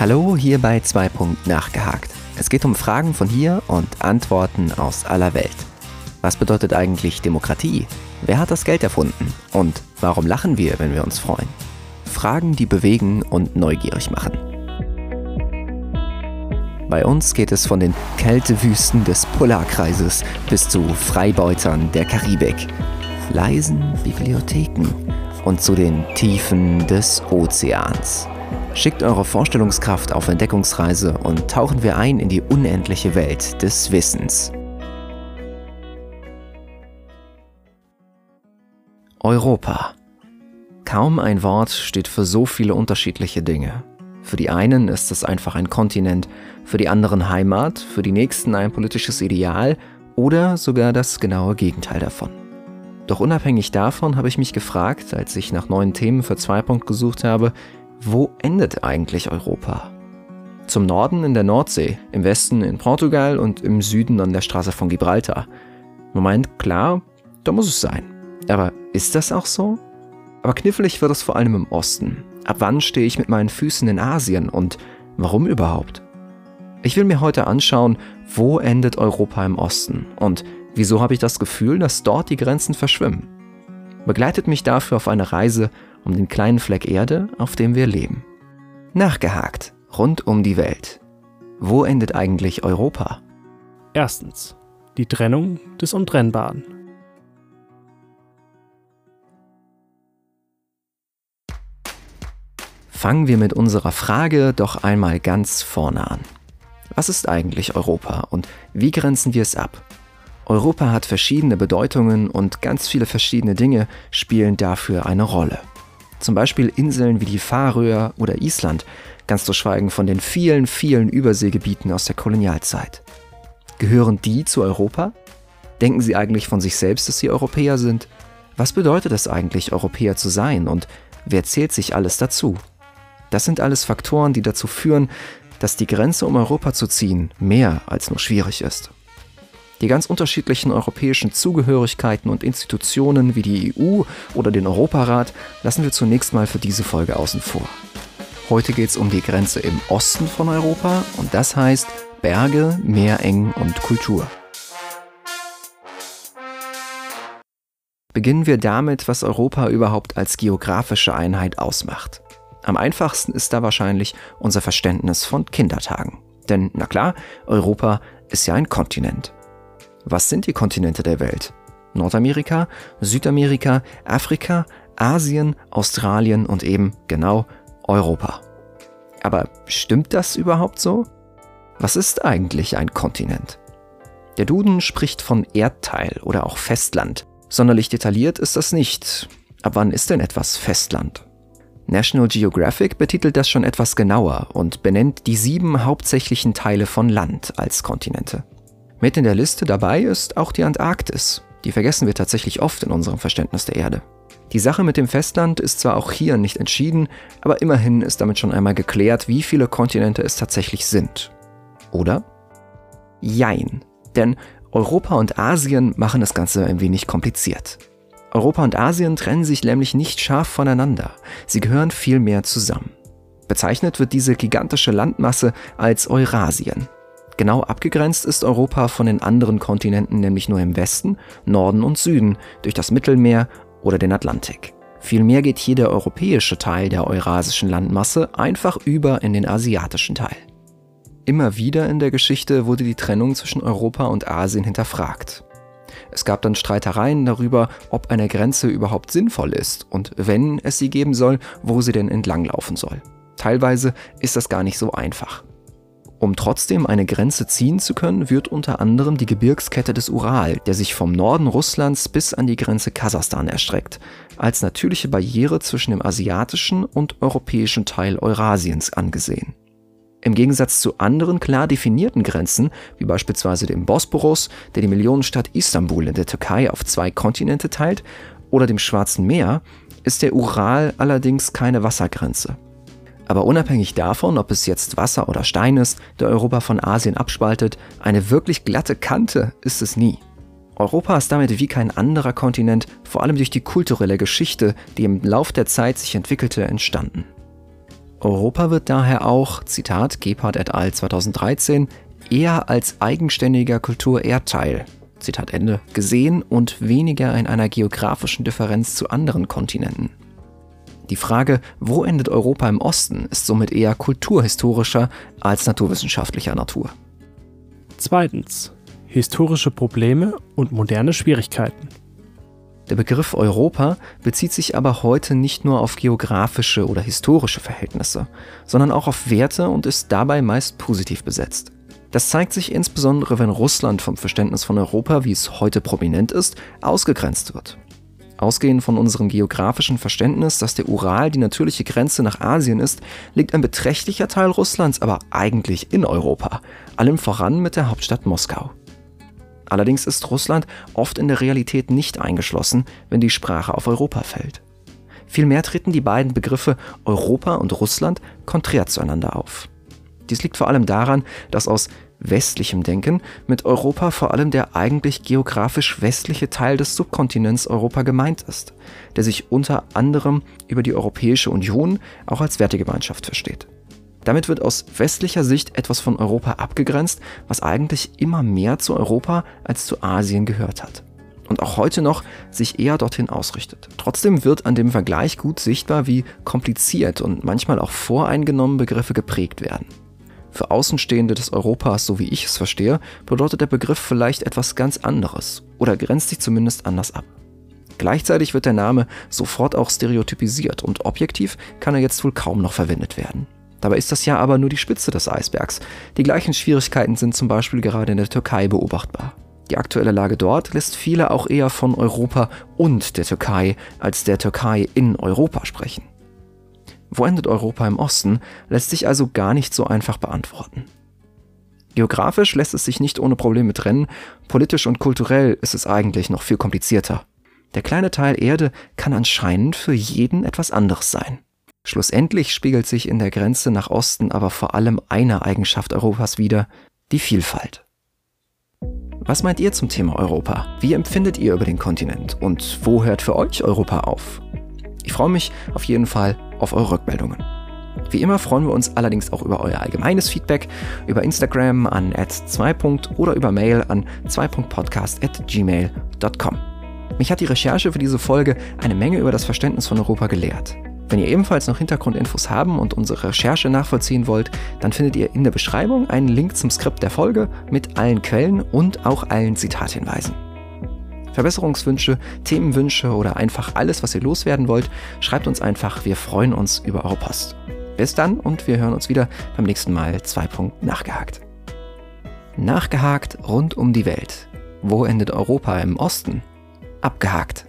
Hallo, hier bei 2. nachgehakt. Es geht um Fragen von hier und Antworten aus aller Welt. Was bedeutet eigentlich Demokratie? Wer hat das Geld erfunden? Und warum lachen wir, wenn wir uns freuen? Fragen, die bewegen und neugierig machen. Bei uns geht es von den Kältewüsten des Polarkreises bis zu Freibeutern der Karibik, leisen Bibliotheken und zu den Tiefen des Ozeans. Schickt eure Vorstellungskraft auf Entdeckungsreise und tauchen wir ein in die unendliche Welt des Wissens. Europa. Kaum ein Wort steht für so viele unterschiedliche Dinge. Für die einen ist es einfach ein Kontinent, für die anderen Heimat, für die nächsten ein politisches Ideal oder sogar das genaue Gegenteil davon. Doch unabhängig davon habe ich mich gefragt, als ich nach neuen Themen für Zweipunkt gesucht habe, wo endet eigentlich Europa? Zum Norden in der Nordsee, im Westen in Portugal und im Süden an der Straße von Gibraltar. Moment, klar, da muss es sein. Aber ist das auch so? Aber knifflig wird es vor allem im Osten. Ab wann stehe ich mit meinen Füßen in Asien und warum überhaupt? Ich will mir heute anschauen, wo endet Europa im Osten und wieso habe ich das Gefühl, dass dort die Grenzen verschwimmen. Begleitet mich dafür auf eine Reise um den kleinen Fleck Erde, auf dem wir leben. Nachgehakt, rund um die Welt. Wo endet eigentlich Europa? Erstens. Die Trennung des Untrennbaren. Fangen wir mit unserer Frage doch einmal ganz vorne an. Was ist eigentlich Europa und wie grenzen wir es ab? Europa hat verschiedene Bedeutungen und ganz viele verschiedene Dinge spielen dafür eine Rolle. Zum Beispiel Inseln wie die Färöer oder Island, ganz zu schweigen von den vielen, vielen Überseegebieten aus der Kolonialzeit. Gehören die zu Europa? Denken sie eigentlich von sich selbst, dass sie Europäer sind? Was bedeutet es eigentlich, Europäer zu sein und wer zählt sich alles dazu? Das sind alles Faktoren, die dazu führen, dass die Grenze, um Europa zu ziehen, mehr als nur schwierig ist. Die ganz unterschiedlichen europäischen Zugehörigkeiten und Institutionen wie die EU oder den Europarat lassen wir zunächst mal für diese Folge außen vor. Heute geht es um die Grenze im Osten von Europa und das heißt Berge, Meerengen und Kultur. Beginnen wir damit, was Europa überhaupt als geografische Einheit ausmacht. Am einfachsten ist da wahrscheinlich unser Verständnis von Kindertagen. Denn, na klar, Europa ist ja ein Kontinent. Was sind die Kontinente der Welt? Nordamerika, Südamerika, Afrika, Asien, Australien und eben genau Europa. Aber stimmt das überhaupt so? Was ist eigentlich ein Kontinent? Der Duden spricht von Erdteil oder auch Festland. Sonderlich detailliert ist das nicht. Ab wann ist denn etwas Festland? National Geographic betitelt das schon etwas genauer und benennt die sieben hauptsächlichen Teile von Land als Kontinente. Mit in der Liste dabei ist auch die Antarktis. Die vergessen wir tatsächlich oft in unserem Verständnis der Erde. Die Sache mit dem Festland ist zwar auch hier nicht entschieden, aber immerhin ist damit schon einmal geklärt, wie viele Kontinente es tatsächlich sind. Oder? Jein. Denn Europa und Asien machen das Ganze ein wenig kompliziert. Europa und Asien trennen sich nämlich nicht scharf voneinander. Sie gehören vielmehr zusammen. Bezeichnet wird diese gigantische Landmasse als Eurasien. Genau abgegrenzt ist Europa von den anderen Kontinenten nämlich nur im Westen, Norden und Süden durch das Mittelmeer oder den Atlantik. Vielmehr geht hier der europäische Teil der eurasischen Landmasse einfach über in den asiatischen Teil. Immer wieder in der Geschichte wurde die Trennung zwischen Europa und Asien hinterfragt. Es gab dann Streitereien darüber, ob eine Grenze überhaupt sinnvoll ist und wenn es sie geben soll, wo sie denn entlanglaufen soll. Teilweise ist das gar nicht so einfach. Um trotzdem eine Grenze ziehen zu können, wird unter anderem die Gebirgskette des Ural, der sich vom Norden Russlands bis an die Grenze Kasachstan erstreckt, als natürliche Barriere zwischen dem asiatischen und europäischen Teil Eurasiens angesehen. Im Gegensatz zu anderen klar definierten Grenzen, wie beispielsweise dem Bosporus, der die Millionenstadt Istanbul in der Türkei auf zwei Kontinente teilt, oder dem Schwarzen Meer, ist der Ural allerdings keine Wassergrenze. Aber unabhängig davon, ob es jetzt Wasser oder Stein ist, der Europa von Asien abspaltet, eine wirklich glatte Kante ist es nie. Europa ist damit wie kein anderer Kontinent, vor allem durch die kulturelle Geschichte, die im Lauf der Zeit sich entwickelte, entstanden. Europa wird daher auch, Zitat Gebhardt et al. 2013, eher als eigenständiger Kulturerdteil, Zitat Ende, gesehen und weniger in einer geografischen Differenz zu anderen Kontinenten. Die Frage, wo endet Europa im Osten, ist somit eher kulturhistorischer als naturwissenschaftlicher Natur. Zweitens. Historische Probleme und moderne Schwierigkeiten. Der Begriff Europa bezieht sich aber heute nicht nur auf geografische oder historische Verhältnisse, sondern auch auf Werte und ist dabei meist positiv besetzt. Das zeigt sich insbesondere, wenn Russland vom Verständnis von Europa, wie es heute prominent ist, ausgegrenzt wird. Ausgehend von unserem geografischen Verständnis, dass der Ural die natürliche Grenze nach Asien ist, liegt ein beträchtlicher Teil Russlands aber eigentlich in Europa, allem voran mit der Hauptstadt Moskau. Allerdings ist Russland oft in der Realität nicht eingeschlossen, wenn die Sprache auf Europa fällt. Vielmehr treten die beiden Begriffe Europa und Russland konträr zueinander auf. Dies liegt vor allem daran, dass aus westlichem Denken mit Europa vor allem der eigentlich geografisch westliche Teil des Subkontinents Europa gemeint ist, der sich unter anderem über die Europäische Union auch als Wertegemeinschaft versteht. Damit wird aus westlicher Sicht etwas von Europa abgegrenzt, was eigentlich immer mehr zu Europa als zu Asien gehört hat. Und auch heute noch sich eher dorthin ausrichtet. Trotzdem wird an dem Vergleich gut sichtbar, wie kompliziert und manchmal auch voreingenommen Begriffe geprägt werden. Für Außenstehende des Europas, so wie ich es verstehe, bedeutet der Begriff vielleicht etwas ganz anderes oder grenzt sich zumindest anders ab. Gleichzeitig wird der Name sofort auch stereotypisiert und objektiv kann er jetzt wohl kaum noch verwendet werden. Dabei ist das ja aber nur die Spitze des Eisbergs. Die gleichen Schwierigkeiten sind zum Beispiel gerade in der Türkei beobachtbar. Die aktuelle Lage dort lässt viele auch eher von Europa und der Türkei als der Türkei in Europa sprechen. Wo endet Europa im Osten, lässt sich also gar nicht so einfach beantworten. Geografisch lässt es sich nicht ohne Probleme trennen, politisch und kulturell ist es eigentlich noch viel komplizierter. Der kleine Teil Erde kann anscheinend für jeden etwas anderes sein. Schlussendlich spiegelt sich in der Grenze nach Osten aber vor allem eine Eigenschaft Europas wider, die Vielfalt. Was meint ihr zum Thema Europa? Wie empfindet ihr über den Kontinent? Und wo hört für euch Europa auf? Ich freue mich auf jeden Fall auf eure Rückmeldungen. Wie immer freuen wir uns allerdings auch über euer allgemeines Feedback über Instagram an 2. oder über Mail an 2.podcast.gmail.com. Mich hat die Recherche für diese Folge eine Menge über das Verständnis von Europa gelehrt. Wenn ihr ebenfalls noch Hintergrundinfos haben und unsere Recherche nachvollziehen wollt, dann findet ihr in der Beschreibung einen Link zum Skript der Folge mit allen Quellen und auch allen Zitathinweisen. Verbesserungswünsche, Themenwünsche oder einfach alles, was ihr loswerden wollt, schreibt uns einfach. Wir freuen uns über eure Post. Bis dann und wir hören uns wieder beim nächsten Mal 2. Nachgehakt. Nachgehakt rund um die Welt. Wo endet Europa im Osten? Abgehakt.